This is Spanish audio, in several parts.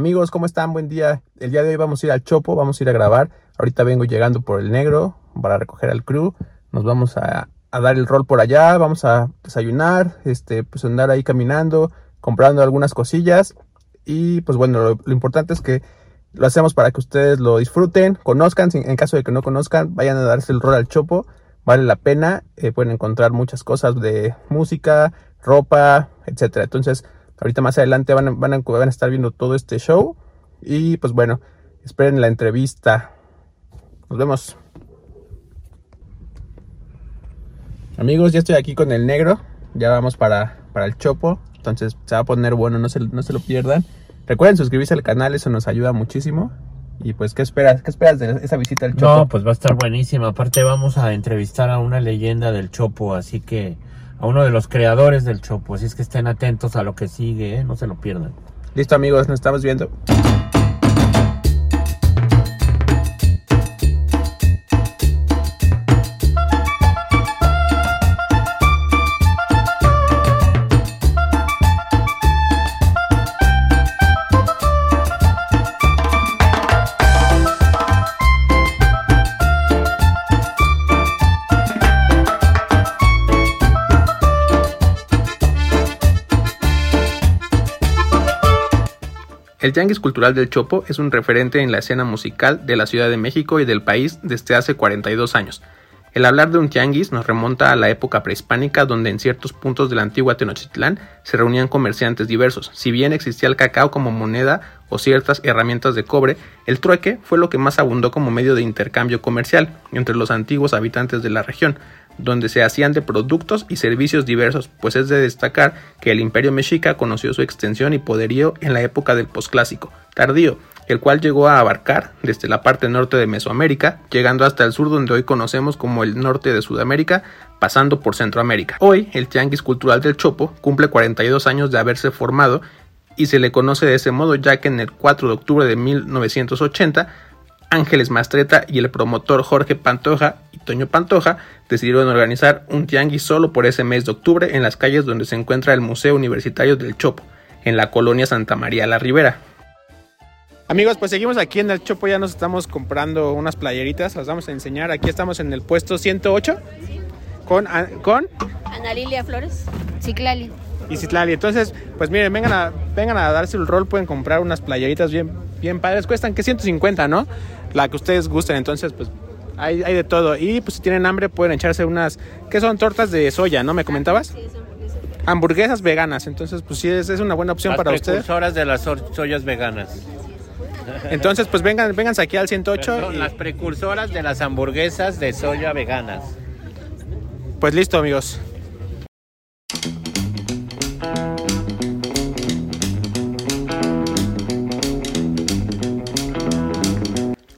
Amigos, ¿cómo están? Buen día. El día de hoy vamos a ir al Chopo, vamos a ir a grabar. Ahorita vengo llegando por el negro para recoger al crew. Nos vamos a, dar el rol por allá, vamos a desayunar, este, pues andar ahí caminando, comprando algunas cosillas. Y pues bueno, lo, importante es que lo hacemos para que ustedes lo disfruten, conozcan. En caso de que no conozcan, vayan a darse el rol al Chopo. Vale la pena. Eh, pueden encontrar muchas cosas de música, ropa, etcétera. Entonces, Ahorita más adelante van a, van, a, estar viendo todo este show. Y pues bueno, esperen la entrevista. Nos vemos. Amigos, ya estoy aquí con el negro. Ya vamos para, para el chopo. Entonces se va a poner bueno, no se, no se lo pierdan. Recuerden suscribirse al canal, eso nos ayuda muchísimo. Y pues, ¿qué esperas? ¿Qué esperas de esa visita al Chopo? No, pues va a estar buenísima. Aparte vamos a entrevistar a una leyenda del Chopo, así que a uno de los creadores del Chopo. Así es que estén atentos a lo que sigue, ¿eh? no se lo pierdan. Listo amigos, nos estamos viendo. El Tianguis Cultural del Chopo es un referente en la escena musical de la Ciudad de México y del país desde hace 42 años. El hablar de un tianguis nos remonta a la época prehispánica donde en ciertos puntos de la antigua Tenochtitlán se reunían comerciantes diversos. Si bien existía el cacao como moneda o ciertas herramientas de cobre, el trueque fue lo que más abundó como medio de intercambio comercial entre los antiguos habitantes de la región, donde se hacían de productos y servicios diversos, pues es de destacar que el imperio mexica conoció su extensión y poderío en la época del posclásico tardío, el cual llegó a abarcar desde la parte norte de Mesoamérica, llegando hasta el sur donde hoy conocemos como el norte de Sudamérica, pasando por Centroamérica. Hoy, el Tianguis Cultural del Chopo cumple 42 años de haberse formado y se le conoce de ese modo ya que en el 4 de octubre de 1980 Ángeles Mastreta y el promotor Jorge Pantoja Toño Pantoja decidieron organizar un tianguis solo por ese mes de octubre en las calles donde se encuentra el Museo Universitario del Chopo, en la colonia Santa María la Ribera. Amigos, pues seguimos aquí en el Chopo, ya nos estamos comprando unas playeritas, las vamos a enseñar. Aquí estamos en el puesto 108 con, con Ana Lilia Flores, Ciclali. Y Citlali. Entonces, pues miren, vengan a, vengan a darse el rol, pueden comprar unas playeritas bien, bien padres, cuestan que 150, ¿no? la que ustedes gusten. Entonces, pues hay, hay de todo. Y pues si tienen hambre pueden echarse unas, que son tortas de soya, ¿no? ¿Me comentabas? Sí, hamburguesas veganas. Entonces, pues sí, es, es una buena opción para ustedes. Las precursoras de las soyas veganas. Entonces, pues vengan, vénganse aquí al 108. Las precursoras de las hamburguesas de soya veganas. Pues listo, amigos.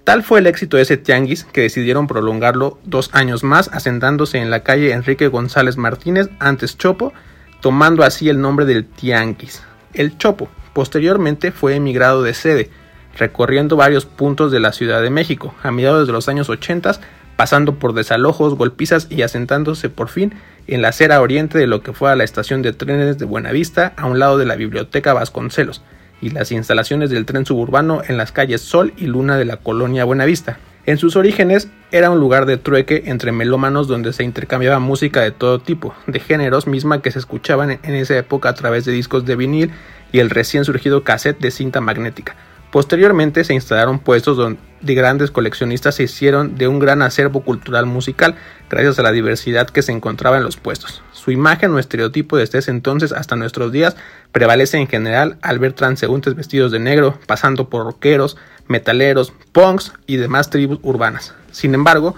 Tal fue el éxito de ese tianguis que decidieron prolongarlo dos años más, asentándose en la calle Enrique González Martínez, antes Chopo, tomando así el nombre del tianguis. El Chopo posteriormente fue emigrado de sede, recorriendo varios puntos de la Ciudad de México, a mediados de los años 80, pasando por desalojos, golpizas y asentándose por fin en la acera oriente de lo que fue la estación de trenes de Buenavista, a un lado de la biblioteca Vasconcelos, y las instalaciones del tren suburbano en las calles Sol y Luna de la colonia Buenavista. En sus orígenes era un lugar de trueque entre melómanos donde se intercambiaba música de todo tipo, de géneros misma que se escuchaban en esa época a través de discos de vinil y el recién surgido cassette de cinta magnética. Posteriormente se instalaron puestos donde grandes coleccionistas se hicieron de un gran acervo cultural musical gracias a la diversidad que se encontraba en los puestos. Su imagen o estereotipo desde ese entonces hasta nuestros días prevalece en general al ver transeúntes vestidos de negro, pasando por rockeros, metaleros, punks y demás tribus urbanas. Sin embargo,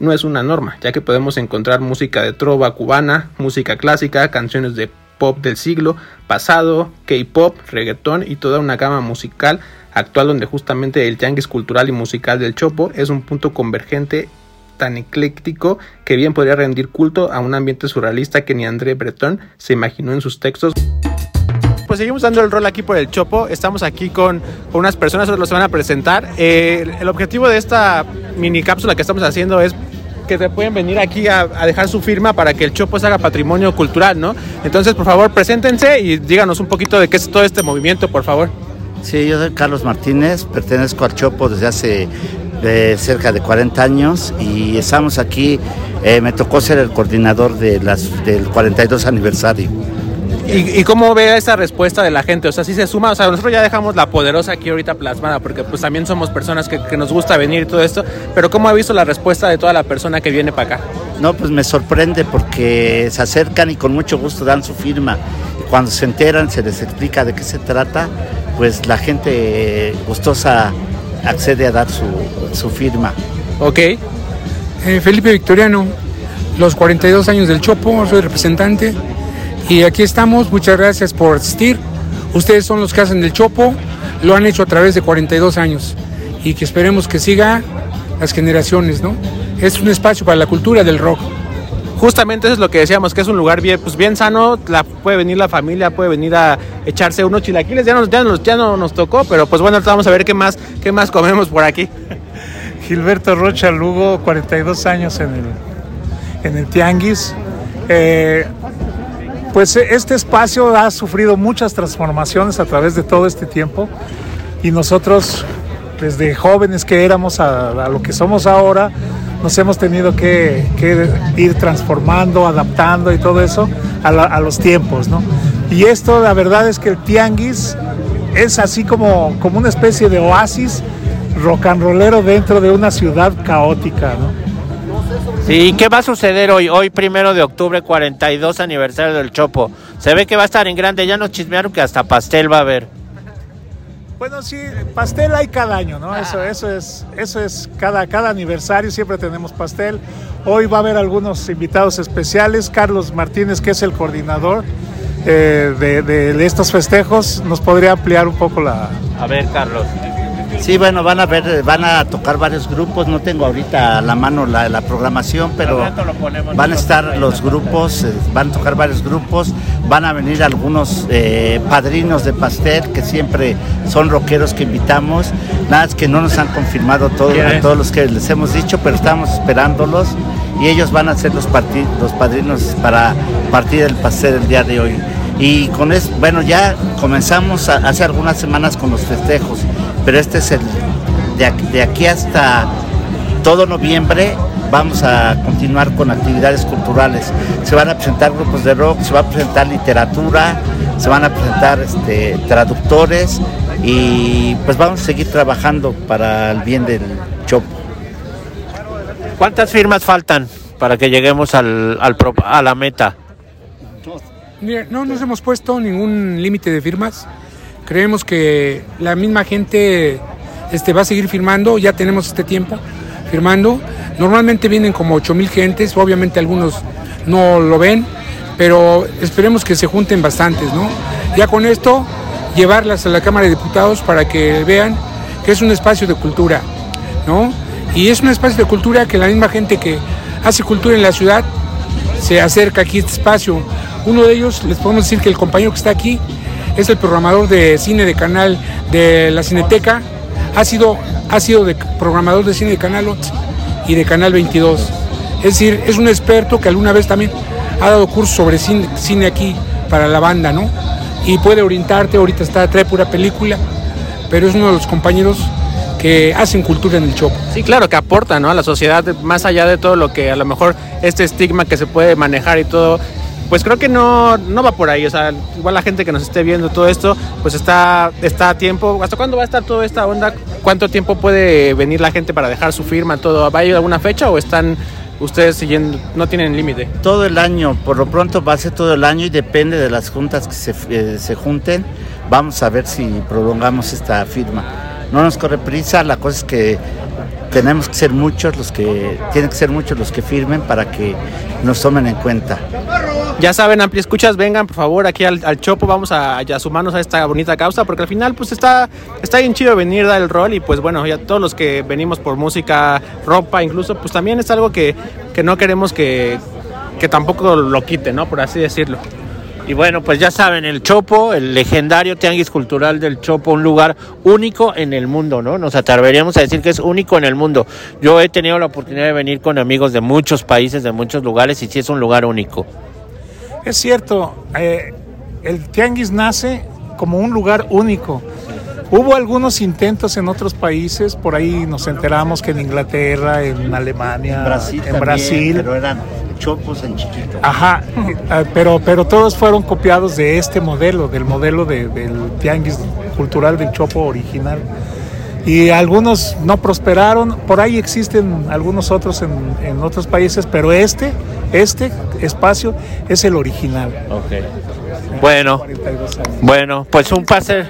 no es una norma, ya que podemos encontrar música de trova cubana, música clásica, canciones de pop del siglo pasado, K-pop, reggaetón y toda una gama musical actual donde justamente el tianguis cultural y musical del Chopo es un punto convergente tan ecléctico que bien podría rendir culto a un ambiente surrealista que ni André Breton se imaginó en sus textos. Pues seguimos dando el rol aquí por el Chopo. Estamos aquí con, unas personas que los van a presentar. Eh, el objetivo de esta mini cápsula que estamos haciendo es que se pueden venir aquí a, a, dejar su firma para que el Chopo se haga patrimonio cultural, ¿no? Entonces, por favor, preséntense y díganos un poquito de qué es todo este movimiento, por favor. Sí, yo soy Carlos Martínez, pertenezco al Chopo desde hace de cerca de 40 años y estamos aquí, eh, me tocó ser el coordinador de las, del 42 aniversario. ¿Y, cómo ve esa respuesta de la gente? O sea, si se suma, o sea, nosotros ya dejamos la poderosa aquí ahorita plasmada, porque pues también somos personas que, que nos gusta venir y todo esto, pero ¿cómo ha visto la respuesta de toda la persona que viene para acá? No, pues me sorprende porque se acercan y con mucho gusto dan su firma. Y cuando se enteran, se les explica de qué se trata, pues la gente gustosa accede a dar su, firma. Ok. Eh, Felipe Victoriano, los 42 años del Chopo, soy representante y aquí estamos. Muchas gracias por asistir. Ustedes son los que hacen el Chopo, lo han hecho a través de 42 años y que esperemos que siga las generaciones, ¿no? Es un espacio para la cultura del rock justamente eso es lo que decíamos, que es un lugar bien, pues bien sano, la, puede venir la familia, puede venir a echarse unos chilaquiles, ya, nos, ya, nos, ya no nos tocó, pero pues bueno, vamos a ver qué más, qué más comemos por aquí. Gilberto Rocha Lugo, 42 años en el, en el Tianguis. Eh, pues este espacio ha sufrido muchas transformaciones a través de todo este tiempo y nosotros, desde jóvenes que éramos a lo que somos ahora, nos hemos tenido que, ir transformando, adaptando y todo eso a, los tiempos, ¿no? Y esto, la verdad es que el tianguis es así como, como una especie de oasis rock and rollero dentro de una ciudad caótica, ¿no? Sí, ¿qué va a suceder hoy? Hoy, primero de octubre, 42 aniversario del Chopo. Se ve que va a estar en grande, ya nos chismearon que hasta pastel va a haber. Bueno, sí, pastel hay cada año, ¿no? Eso, eso es, eso es cada, cada aniversario siempre tenemos pastel. Hoy va a haber algunos invitados especiales. Carlos Martínez, que es el coordinador eh, de, de, estos festejos, nos podría ampliar un poco la. A ver, Carlos. Sí, bueno, van a ver, van a tocar varios grupos. No tengo ahorita a la mano la, programación, pero van a estar los grupos, eh, van a tocar varios grupos. Van a venir algunos eh, padrinos de pastel que siempre son rockeros que invitamos. Nada es que no nos han confirmado todo, a todos los que les hemos dicho, pero estamos esperándolos y ellos van a ser los, los padrinos para partir el pastel el día de hoy. Y con eso, bueno, ya comenzamos hace algunas semanas con los festejos pero este es el de aquí, hasta todo noviembre vamos a continuar con actividades culturales. Se van a presentar grupos de rock, se va a presentar literatura, se van a presentar este, traductores y pues vamos a seguir trabajando para el bien del Chopo. ¿Cuántas firmas faltan para que lleguemos al, a la meta? no nos hemos puesto ningún límite de firmas. Creemos que la misma gente este, va a seguir firmando, ya tenemos este tiempo firmando. Normalmente vienen como 8 mil gentes, obviamente algunos no lo ven, pero esperemos que se junten bastantes, ¿no? Ya con esto, llevarlas a la Cámara de Diputados para que vean que es un espacio de cultura, ¿no? Y es un espacio de cultura que la misma gente que hace cultura en la ciudad se acerca aquí a este espacio. Uno de ellos, les podemos decir que el compañero que está aquí, es el programador de cine de canal de la Cineteca, ha sido, ha sido de programador de cine de Canal 8 y de Canal 22. Es decir, es un experto que alguna vez también ha dado cursos sobre cine, aquí para la banda, ¿no? Y puede orientarte, ahorita está, trae pura película, pero es uno de los compañeros que hacen cultura en el Chopo. Sí, claro, que aporta ¿no? a la sociedad, más allá de todo lo que a lo mejor este estigma que se puede manejar y todo, pues creo que no, no va por ahí. O sea, igual la gente que nos esté viendo todo esto, pues está, está a tiempo. ¿Hasta cuándo va a estar toda esta onda? ¿Cuánto tiempo puede venir la gente para dejar su firma? todo ¿Va a ir alguna fecha o están ustedes siguiendo, no tienen límite? Todo el año, por lo pronto va a ser todo el año y depende de las juntas que se, eh, se junten. Vamos a ver si prolongamos esta firma. No nos corre prisa, la cosa es que tenemos que ser muchos los que, tienen que ser muchos los que firmen para que nos tomen en cuenta. Ya saben, Ampli Escuchas, vengan por favor aquí al, Chopo, vamos a, sumarnos a esta bonita causa, porque al final pues está, está bien chido venir, dar el rol y pues bueno, ya todos los que venimos por música, ropa incluso, pues también es algo que, no queremos que, que tampoco lo quite, ¿no? Por así decirlo. Y bueno, pues ya saben, el Chopo, el legendario Tianguis Cultural del Chopo, un lugar único en el mundo, ¿no? Nos atreveríamos a decir que es único en el mundo. Yo he tenido la oportunidad de venir con amigos de muchos países, de muchos lugares, y sí es un lugar único. Es cierto, eh, el tianguis nace como un lugar único. Hubo algunos intentos en otros países, por ahí nos enteramos que en Inglaterra, en Alemania, En Brasil, en también, Brasil. pero eran chopos en chiquito. Ajá, eh, pero, pero todos fueron copiados de este modelo, del modelo de- del tianguis cultural del Chopo original. Y algunos no prosperaron, por ahí existen algunos otros en, en otros países, pero este, este espacio es el original. Bueno, 42 años. bueno, pues un pase.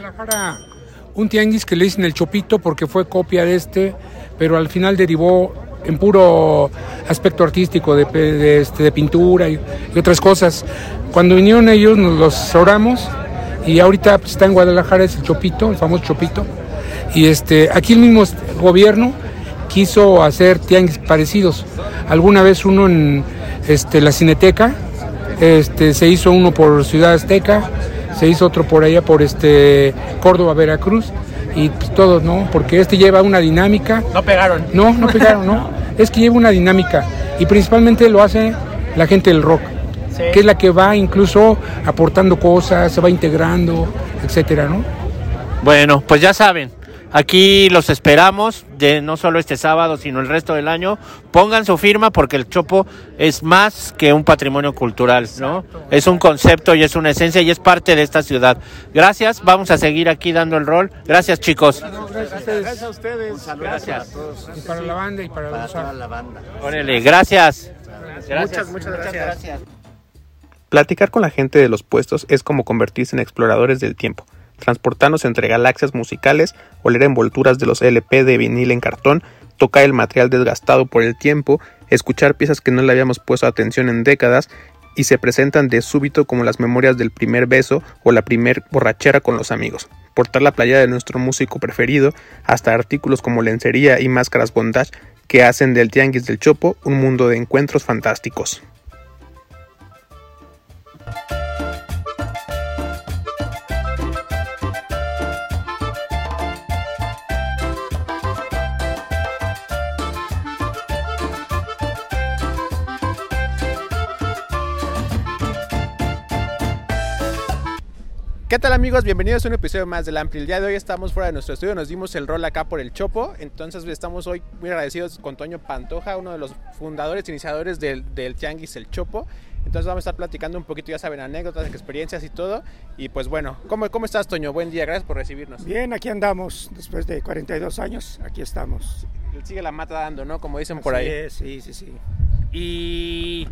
Un tianguis que le dicen el Chopito porque fue copia de este, pero al final derivó en puro aspecto artístico de, este, de pintura y, y otras cosas. Cuando vinieron ellos nos los oramos y ahorita pues, está en Guadalajara es el Chopito, el famoso Chopito. Y este, aquí el mismo gobierno quiso hacer tianguis parecidos. Alguna vez uno en este, la Cineteca, este, se hizo uno por Ciudad Azteca, se hizo otro por allá por este Córdoba, Veracruz y pues, todos, ¿no? Porque este lleva una dinámica. No pegaron. No, no pegaron, ¿no? Es que lleva una dinámica y principalmente lo hace la gente del rock, que es la que va incluso aportando cosas, se va integrando, etcétera, ¿no? Bueno, pues ya saben, aquí los esperamos, de no solo este sábado, sino el resto del año. Pongan su firma porque el Chopo es más que un patrimonio cultural, ¿no? Es un concepto y es una esencia y es parte de esta ciudad. Gracias, vamos a seguir aquí dando el rol. Gracias, chicos. Gracias a ustedes. Gracias. Y para la banda y para, Para los toda la banda. Órale, gracias. Muchas, muchas gracias. gracias. Platicar con la gente de los puestos es como convertirse en exploradores del tiempo, transportarnos entre galaxias musicales, oler envolturas de los LP de vinil en cartón, tocar el material desgastado por el tiempo, escuchar piezas que no le habíamos puesto atención en décadas y se presentan de súbito como las memorias del primer beso o la primer borrachera con los amigos. Portar la playa de nuestro músico preferido, hasta artículos como lencería y máscaras bondage que hacen del Tianguis del Chopo un mundo de encuentros fantásticos. ¿Qué tal amigos? Bienvenidos a un episodio más del Ampli. El día de hoy estamos fuera de nuestro estudio, nos dimos el rol acá por el Chopo, entonces estamos hoy muy agradecidos con Toño Pantoja, uno de los fundadores, iniciadores del, del Tianguis El Chopo. Entonces vamos a estar platicando un poquito, ya saben, anécdotas, experiencias y todo. Y pues bueno, ¿cómo, cómo estás Toño? Buen día, gracias por recibirnos. Bien, aquí andamos, después de 42 años, aquí estamos. Sigue la mata dando, ¿no? Como dicen por ahí. es, sí, sí, sí. Y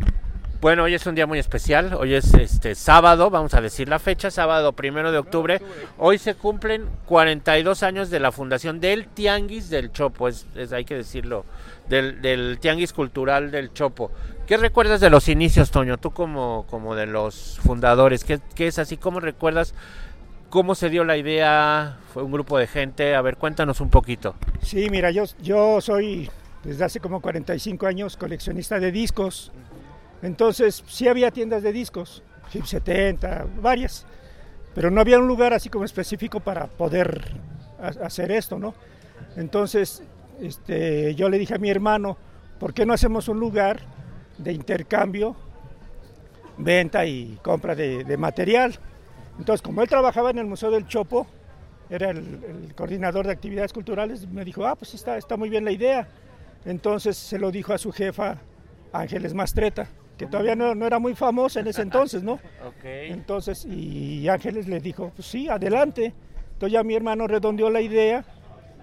bueno, hoy es un día muy especial. Hoy es este sábado, vamos a decir la fecha, sábado primero de octubre. Hoy se cumplen 42 años de la fundación del Tianguis del Chopo, es, hay que decirlo, del, del Tianguis Cultural del Chopo. ¿Qué recuerdas de los inicios, Toño? Tú como, como de los fundadores, ¿qué, qué es así? ¿Cómo recuerdas cómo se dio la idea? ¿Fue un grupo de gente? A ver, cuéntanos un poquito. Sí, mira, yo, yo soy desde hace como 45 años coleccionista de discos. Entonces, sí había tiendas de discos, Hip 70, varias. Pero no había un lugar así como específico para poder ha- hacer esto, ¿no? Entonces, este, yo le dije a mi hermano, ¿por qué no hacemos un lugar de intercambio, venta y compra de, material? Entonces, como él trabajaba en el Museo del Chopo, era el, el coordinador de actividades culturales, me dijo, ah, pues está, está muy bien la idea. Entonces se lo dijo a su jefa, Ángeles Mastreta, que todavía no, no era muy famosa en ese entonces, ¿no? Entonces, y Ángeles le dijo, pues sí, adelante. Entonces ya mi hermano redondeó la idea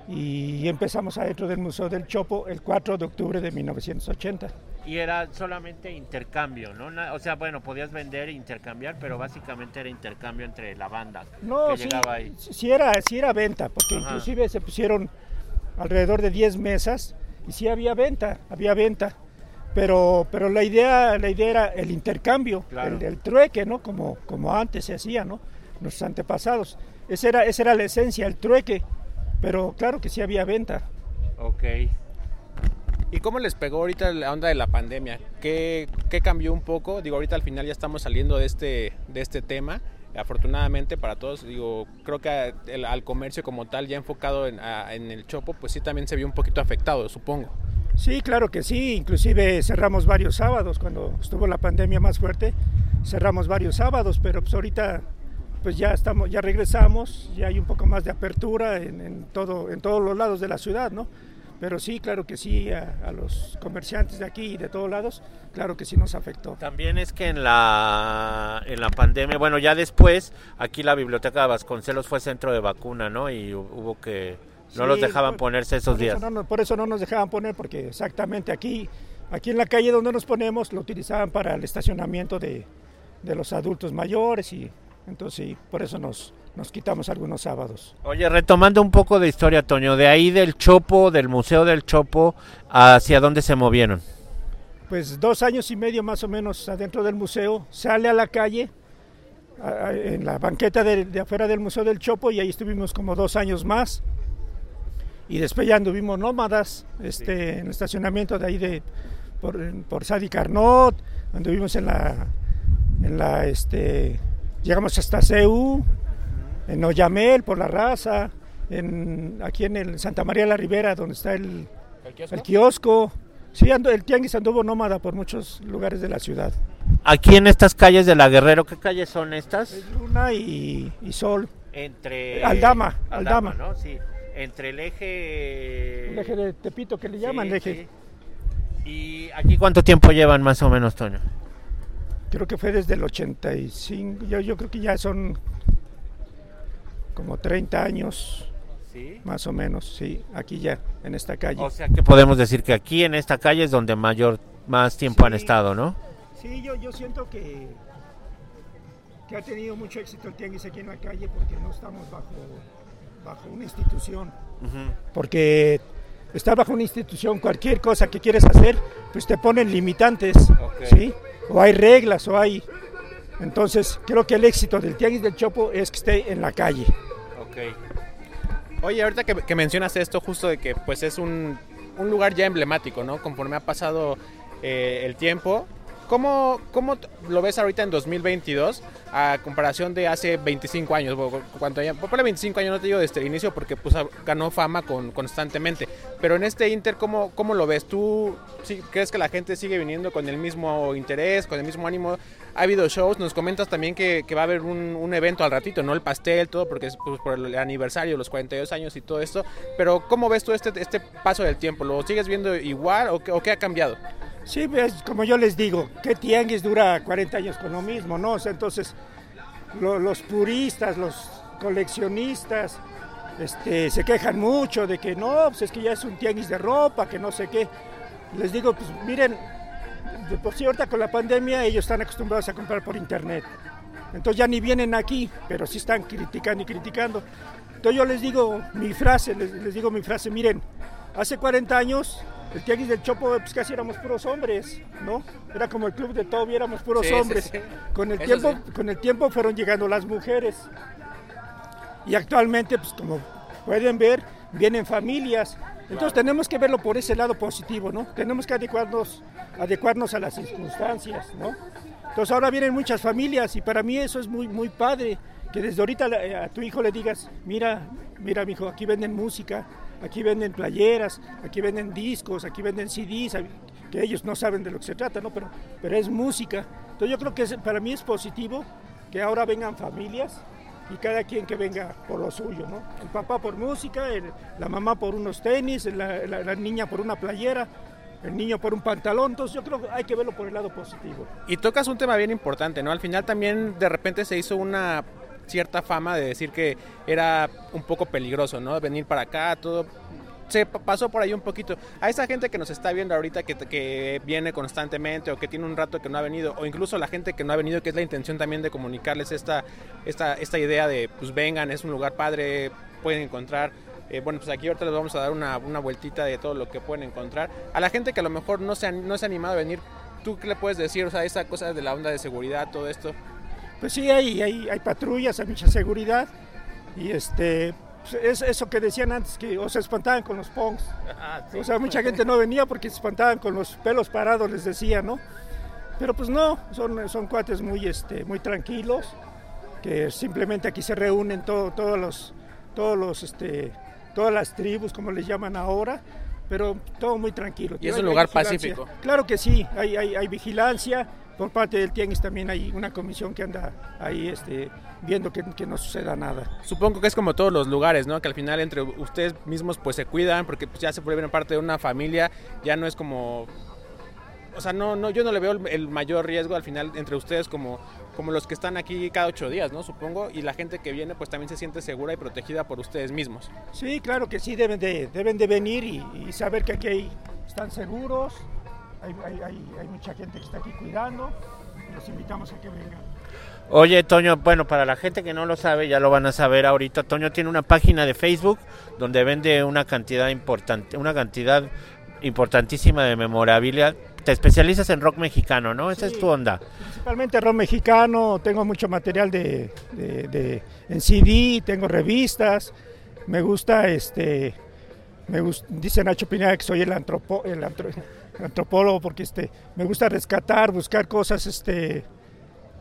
y empezamos adentro del Museo del Chopo el 4 de octubre de 1980. Y era solamente intercambio, ¿no? O sea, bueno, podías vender e intercambiar, pero básicamente era intercambio entre la banda No, que sí, llegaba ahí. sí era, sí era venta, porque Ajá. inclusive se pusieron alrededor de 10 mesas y sí había venta, había venta. Pero, pero la idea, la idea era el intercambio, Claro. el, el trueque, ¿no? Como, como antes se hacía, ¿no? Nuestros antepasados. Esa era, esa era la esencia, el trueque. Pero claro que sí había venta. Ok. ¿Y cómo les pegó ahorita la onda de la pandemia? ¿Qué, qué cambió un poco? Digo, ahorita al final ya estamos saliendo de este, de este tema. Afortunadamente para todos, digo, creo que el- al comercio como tal, ya enfocado en, a- en el Chopo, pues sí también se vio un poquito afectado, supongo. Sí, claro que sí. Inclusive cerramos varios sábados cuando estuvo la pandemia más fuerte. Cerramos varios sábados, pero pues ahorita pues ya estamos, ya regresamos, ya hay un poco más de apertura en, en todo, en todos los lados de la ciudad, ¿no? Pero sí, claro que sí, a, los comerciantes de aquí y de todos lados, claro que sí nos afectó. También es que en la, en la pandemia, bueno, ya después, aquí la biblioteca de Vasconcelos fue centro de vacuna, ¿no? Y hubo que, no sí, los dejaban por, ponerse esos por días. Eso no, por eso no nos dejaban poner, porque exactamente aquí, aquí en la calle donde nos ponemos, lo utilizaban para el estacionamiento de, de los adultos mayores y entonces sí, por eso nos, nos quitamos algunos sábados. Oye, retomando un poco de historia, Toño, de ahí del Chopo, del Museo del Chopo, ¿hacia dónde se movieron? Pues dos años y medio más o menos adentro del museo, sale a la calle, a, a, en la banqueta de, de, afuera del Museo del Chopo, y ahí estuvimos como dos años más. Y después ya anduvimos nómadas este, sí. en el estacionamiento de ahí de, por, por Sadi Carnot, anduvimos en la, en la este, llegamos hasta CEU, en Oyamel por la raza, en, aquí en el Santa María de la Ribera, donde está el, ¿El kiosco. El kiosco. Sí, ando, el tianguis anduvo nómada por muchos lugares de la ciudad. Aquí en estas calles de la Guerrero, ¿qué calles son estas? Es Luna y, y, Sol. Entre Aldama, Aldama, Aldama. ¿no? Sí. Entre el eje el eje de Tepito que le llaman, sí, el eje. Sí. ¿Y aquí cuánto tiempo llevan más o menos, Toño? Creo que fue desde el 85, yo, yo creo que ya son como 30 años. ¿Sí? Más o menos, sí, aquí ya, en esta calle. O sea que podemos decir que aquí en esta calle es donde mayor, más tiempo sí, han estado, ¿no? Sí, yo, yo siento que, que ha tenido mucho éxito el tianguis aquí en la calle porque no estamos bajo, bajo una institución. Uh -huh. Porque estar bajo una institución, cualquier cosa que quieres hacer, pues te ponen limitantes, okay. ¿sí? O hay reglas, o hay... Entonces, creo que el éxito del Tianguis del Chopo es que esté en la calle. Ok. Oye, ahorita que, que mencionas esto, justo de que pues es un, un lugar ya emblemático, ¿no? Conforme ha pasado eh, el tiempo, ¿Cómo, ¿Cómo, lo ves ahorita en 2022 a comparación de hace 25 años? Cuando ya, por 25 años no te digo desde el inicio porque pues, ganó fama con, constantemente. Pero en este Inter, ¿cómo, ¿cómo lo ves? ¿Tú sí, crees que la gente sigue viniendo con el mismo interés, con el mismo ánimo? Ha habido shows, nos comentas también que, va a haber un, evento al ratito, ¿no? El pastel, todo, porque es pues, por el aniversario, los 42 años y todo esto. Pero ¿cómo ves tú este, este paso del tiempo? ¿Lo sigues viendo igual o o qué ha cambiado? Sí, pues como yo les digo, que tianguis dura 40 años con lo mismo, ¿no? O sea, entonces lo, los puristas, los coleccionistas, este, se quejan mucho de que no, pues es que ya es un tianguis de ropa, que no sé qué. Les digo, pues miren, de por sí ahorita con la pandemia ellos están acostumbrados a comprar por internet. Entonces ya ni vienen aquí, pero sí están criticando y criticando. Entonces yo les digo mi frase, les, les digo mi frase, miren, hace 40 años el tianguis del Chopo, pues casi éramos puros hombres, ¿no? Era como el club de Toby, éramos puros sí, hombres. Sí, sí. Con, el tiempo, con el tiempo fueron llegando las mujeres. Y actualmente, pues como pueden ver, vienen familias. Entonces claro. tenemos que verlo por ese lado positivo, ¿no? Tenemos que adecuarnos, adecuarnos a las circunstancias, ¿no? Entonces ahora vienen muchas familias y para mí eso es muy, muy padre. Que desde ahorita a tu hijo le digas, mira, mira, mi hijo, aquí venden música, aquí venden playeras, aquí venden discos, aquí venden CDs, que ellos no saben de lo que se trata, ¿no? Pero, pero es música. Entonces yo creo que es, para mí es positivo que ahora vengan familias y cada quien que venga por lo suyo, ¿no? El papá por música, el, la mamá por unos tenis, la, la, la niña por una playera, el niño por un pantalón, entonces yo creo que hay que verlo por el lado positivo. Y tocas un tema bien importante, ¿no? Al final también de repente se hizo una cierta fama de decir que era un poco peligroso, ¿no? Venir para acá, todo. Se pasó por ahí un poquito. A esa gente que nos está viendo ahorita, que, que, viene constantemente o que tiene un rato que no ha venido, o incluso la gente que no ha venido, que es la intención también de comunicarles esta, esta, esta idea de, pues vengan, es un lugar padre, pueden encontrar. Eh, bueno, pues aquí ahorita les vamos a dar una, una, vueltita de todo lo que pueden encontrar. A la gente que a lo mejor no se, no se ha animado a venir, ¿tú qué le puedes decir? O sea, esa cosa de la onda de seguridad, todo esto. Pues sí, hay, hay, hay patrullas, hay mucha seguridad y este, pues es eso que decían antes, que o se espantaban con los pongs. Ah, sí. O sea, mucha gente no venía porque se espantaban con los pelos parados, les decía, ¿no? Pero pues no, son, son cuates muy, este, muy tranquilos, que simplemente aquí se reúnen todo, todos los, todos los, este, todas las tribus, como les llaman ahora, pero todo muy tranquilo. Y es un lugar pacífico. Claro que sí, hay, hay, hay vigilancia, por parte del Tianguis también hay una comisión que anda ahí este, viendo que, que, no suceda nada. Supongo que es como todos los lugares, ¿no? Que al final entre ustedes mismos pues se cuidan porque pues, ya se vuelven parte de una familia, ya no es como... O sea, no, no, yo no le veo el, mayor riesgo al final entre ustedes como, como los que están aquí cada ocho días, ¿no? Supongo, y la gente que viene pues también se siente segura y protegida por ustedes mismos. Sí, claro que sí, deben de, deben de venir y, y saber que aquí están seguros, hay, hay, hay, hay, mucha gente que está aquí cuidando. Los invitamos a que vengan. Oye, Toño, bueno, para la gente que no lo sabe, ya lo van a saber ahorita. Toño tiene una página de Facebook donde vende una cantidad importante, una cantidad importantísima de memorabilia. Te especializas en rock mexicano, ¿no? Esa sí, es tu onda. Principalmente rock mexicano, tengo mucho material de, de, de, en CD, tengo revistas, me gusta este me gusta, dice Nacho Pineda que soy el, antropo, el, antro, antropólogo porque este, me gusta rescatar, buscar cosas este,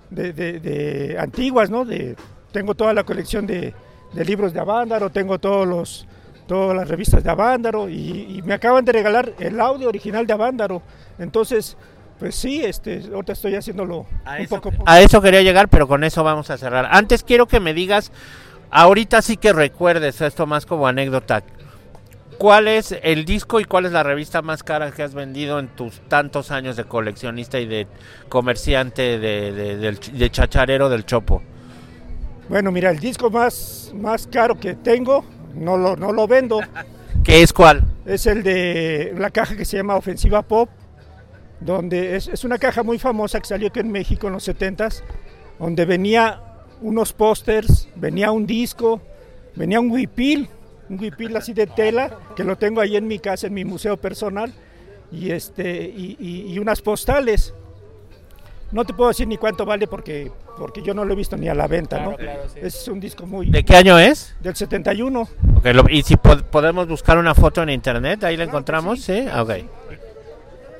de, de, de antiguas, ¿no? De, tengo toda la colección de, de, libros de Avándaro, tengo todos los, todas las revistas de Avándaro y, y, me acaban de regalar el audio original de Avándaro. Entonces, pues sí, este, ahorita estoy haciéndolo a un eso, poco. A eso quería llegar, pero con eso vamos a cerrar. Antes quiero que me digas, ahorita sí que recuerdes esto más como anécdota. ¿Cuál es el disco y cuál es la revista más cara que has vendido en tus tantos años de coleccionista y de comerciante de, de, de, de chacharero del Chopo? Bueno, mira, el disco más, más caro que tengo, no lo, no lo vendo. ¿Qué es cuál? Es el de la caja que se llama Ofensiva Pop, donde es, es una caja muy famosa que salió aquí en México en los 70s, donde venía unos pósters, venía un disco, venía un huipil, un huipil así de tela, que lo tengo ahí en mi casa, en mi museo personal, y, este, y, y, y unas postales. No te puedo decir ni cuánto vale porque, porque yo no lo he visto ni a la venta, Claro, ¿no? claro, sí. Es un disco muy... ¿De qué año es? Del 71. Okay, lo- ¿Y si po- podemos buscar una foto en internet? ¿Ahí la encontramos? Sí, ok.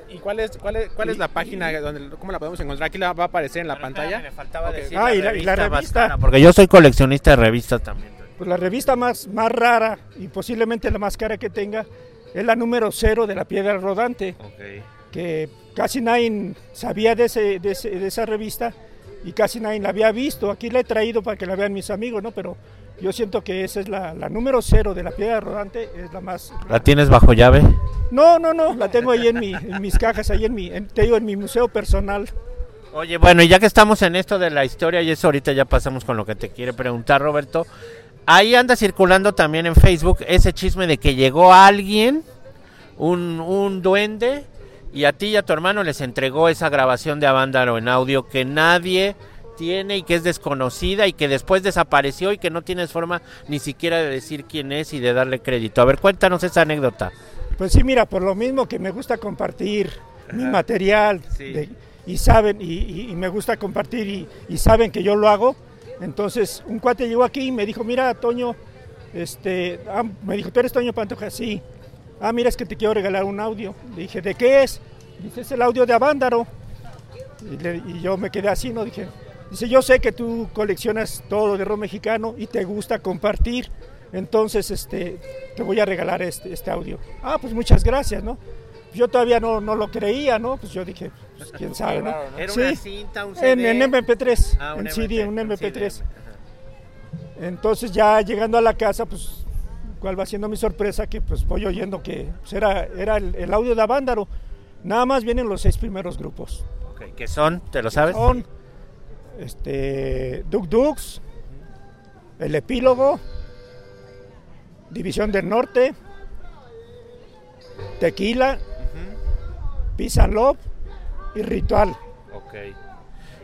¿Y cuál es, cuál es, cuál es la página donde cómo la podemos encontrar? Aquí la va a aparecer en la pantalla. Me faltaba Ok. decir Ah, y la- y la revista. porque yo soy coleccionista de revistas también. Pues la revista más, más rara y posiblemente la más cara que tenga es la número cero de la piedra rodante, que casi nadie sabía de, ese, de, ese- de esa revista y casi nadie la había visto. Aquí la he traído para que la vean mis amigos, ¿no? Pero yo siento que esa es la, la número cero de la piedra rodante, es la más... ¿La tienes bajo llave? No, no, no, la tengo ahí en, mi, en mis cajas, ahí en mi, en- te digo, en mi museo personal. Oye, bueno, y ya que estamos en esto de la historia y eso ahorita ya pasamos con lo que te quiere preguntar Roberto. Ahí anda circulando también en Facebook ese chisme de que llegó alguien, un, un duende, y a ti y a tu hermano les entregó esa grabación de Avándaro en audio que nadie tiene y que es desconocida y que después desapareció y que no tienes forma ni siquiera de decir quién es y de darle crédito. A ver, cuéntanos esa anécdota. Pues sí, mira, por lo mismo que me gusta compartir mi material Sí. de- y saben, y, y- y me gusta compartir y, y saben que yo lo hago, entonces un cuate llegó aquí y me dijo, mira, Toño, este, ah, me dijo, ¿tú eres Toño Pantoja? Sí. Ah, mira, es que te quiero regalar un audio. Le dije, ¿de qué es? Dice, es el audio de Avándaro. Y, yo me quedé así, ¿no? Dije, dice, yo sé que tú coleccionas todo de rock mexicano y te gusta compartir. Entonces, este, te voy a regalar este, este audio. Ah, pues muchas gracias, ¿no? Yo todavía no, no lo creía, ¿no? Pues yo dije, pues, quién sabe, ¿no? Era Sí, una cinta, un en, CD. en MP3, Ah, en CD, MP3, un un MP3. CD. Entonces ya llegando a la casa, pues, cuál va siendo mi sorpresa, que pues voy oyendo que pues, era, era el, el audio de Avándaro. Nada más vienen los seis primeros grupos. Ok, ¿Qué son? ¿Te lo sabes? Son este, Duk Dux, El Epílogo, División del Norte, Tequila, Peace and Love y Ritual. Ok.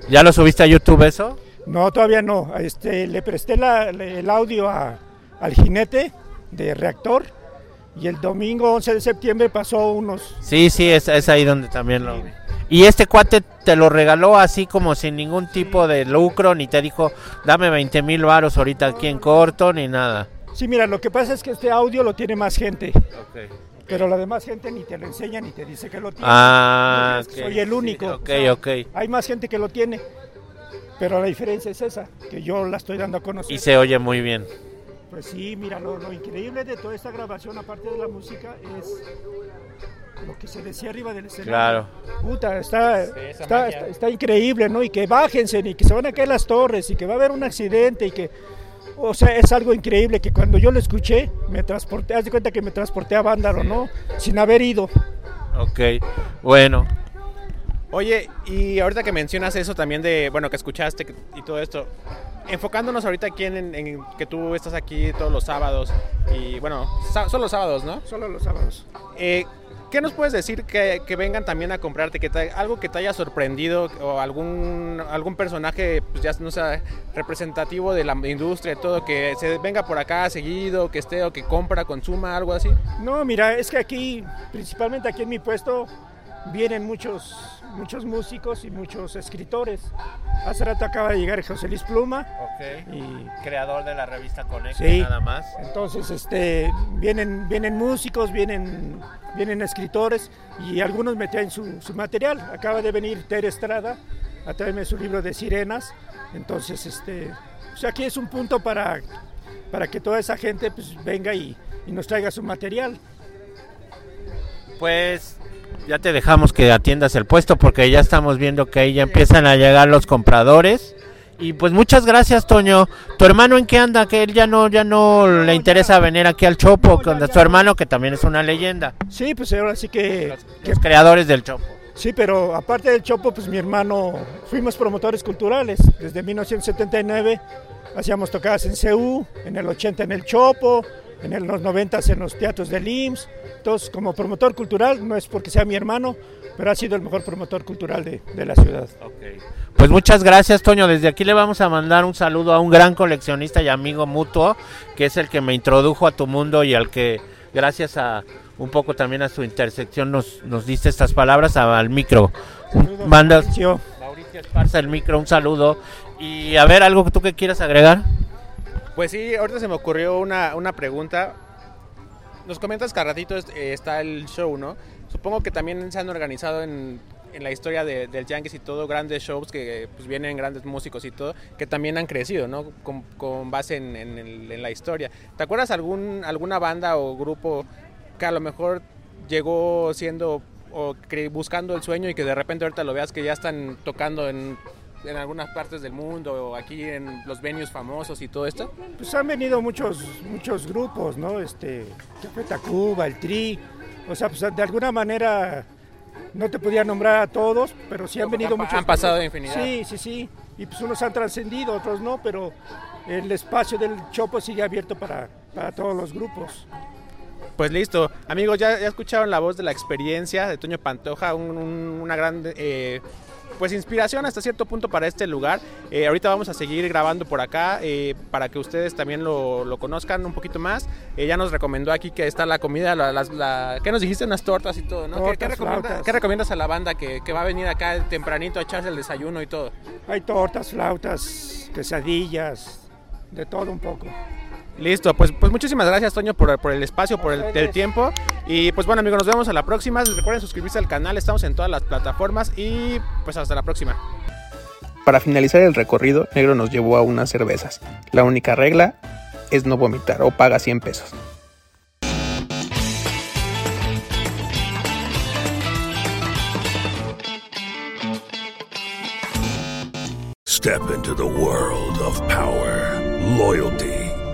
¿Ya lo subiste a YouTube eso? No, todavía no. Este, le presté la- el audio a- al jinete de reactor y el domingo 11 de septiembre pasó unos... Sí, sí, es, es ahí donde también lo. Y este cuate te lo regaló así como sin ningún tipo de lucro, ni te dijo, dame 20 mil varos ahorita aquí en corto, ni nada. Sí, mira, lo que pasa es que este audio lo tiene más gente, pero la demás gente ni te lo enseña ni te dice que lo tiene. Ah, ok. Soy el único. Ok, O sea, ok. Hay más gente que lo tiene, pero la diferencia es esa, que yo la estoy dando a conocer. Y se oye muy bien. Pues sí, mira, lo, lo increíble de toda esta grabación, aparte de la música, es lo que se decía arriba del escenario. Claro. Puta, está, está, está- está increíble, ¿no? Y que bájense y que se van a caer las torres y que va a haber un accidente y que... O sea, es algo increíble que cuando yo lo escuché, me transporté, haz de cuenta que me transporté a Vándaro, ¿no? Sin haber ido. Ok, bueno. Oye, y ahorita que mencionas eso también de, bueno, que escuchaste y todo esto, enfocándonos ahorita aquí en, en- en que tú estás aquí todos los sábados, y bueno, son los sábados, ¿no? Solo los sábados. Eh, ¿Qué nos puedes decir que, vengan también a comprarte? Que te- algo que te haya sorprendido o algún, algún personaje, pues ya no sea representativo de la industria y todo, que se venga por acá seguido, que esté o que compra, consuma, algo así. No, mira, es que aquí, principalmente aquí en mi puesto, vienen muchos, muchos músicos y muchos escritores. Hace rato acaba de llegar José Luis Pluma Ok. y Creador de la revista Conecta, Sí. nada más. entonces este, vienen, vienen músicos, vienen, vienen escritores y algunos me traen su, su material. Acaba de venir Tere Estrada a traerme su libro de sirenas. Entonces, este, pues aquí es un punto para, para que toda esa gente pues, venga y, y nos traiga su material. Pues ya te dejamos que atiendas el puesto porque ya estamos viendo que ahí ya empiezan a llegar los compradores. Y pues muchas gracias, Toño. ¿Tu hermano en qué anda? Que él ya no ya no le interesa venir aquí al Chopo con su hermano que también es una leyenda. Sí, pues ahora sí que, que Los creadores del Chopo. Sí, pero aparte del Chopo, pues mi hermano, fuimos promotores culturales. Desde 1979 hacíamos tocadas en CEU, en el 80 en el Chopo, en los 90 en los teatros del IMSS. Entonces, como promotor cultural, no es porque sea mi hermano, pero ha sido el mejor promotor cultural de, de la ciudad. Pues muchas gracias, Toño. Desde aquí le vamos a mandar un saludo a un gran coleccionista y amigo mutuo, que es el que me introdujo a tu mundo y al que, gracias a un poco también a su intersección, nos, nos diste estas palabras al micro. Mandas, Mauricio. Mauricio Esparza, el micro, un saludo. Y a ver, algo que tú que quieras agregar. Pues sí, ahorita se me ocurrió una, una pregunta. Nos comentas que a ratito eh, está el show, ¿no? Supongo que también se han organizado en, en la historia de- del Yankees y todo, grandes shows que pues, vienen grandes músicos y todo, que también han crecido, ¿no? Con, con base en, en en la historia. ¿Te acuerdas algún, alguna banda o grupo que a lo mejor llegó siendo o buscando el sueño y que de repente ahorita lo veas que ya están tocando en, en algunas partes del mundo o aquí en los venues famosos y todo esto? Pues han venido muchos, muchos grupos, ¿no? Este, Café Tacuba, el Tri. O sea, pues de alguna manera no te podía nombrar a todos, pero sí han venido han muchos. han pasado grupos. infinidad. Sí, sí, sí. Y pues unos han trascendido, otros no, pero el espacio del Chopo sigue abierto para, para todos los grupos. Pues listo, amigos, ya, ya escucharon la voz de la experiencia de Toño Pantoja, un- un- una gran eh, pues inspiración hasta cierto punto para este lugar. Eh, ahorita vamos a seguir grabando por acá eh, para que ustedes también lo, lo conozcan un poquito más. Eh, ya nos recomendó aquí que está la comida, la, ¿qué nos dijiste? Unas tortas y todo, ¿no? ¿Qué- ¿Qué, Tortas, recomienda- flautas. qué recomiendas a la banda que, que va a venir acá tempranito a echarse el desayuno y todo? Hay tortas, flautas, quesadillas, de todo un poco. Listo, pues, pues muchísimas gracias Toño por, por el espacio, por el, el tiempo. Y pues bueno amigos, nos vemos a la próxima. Recuerden suscribirse al canal, estamos en todas las plataformas y pues hasta la próxima. Para finalizar el recorrido, Negro nos llevó a unas cervezas. La única regla es no vomitar o paga 100 pesos. Step into the world of power, loyalty,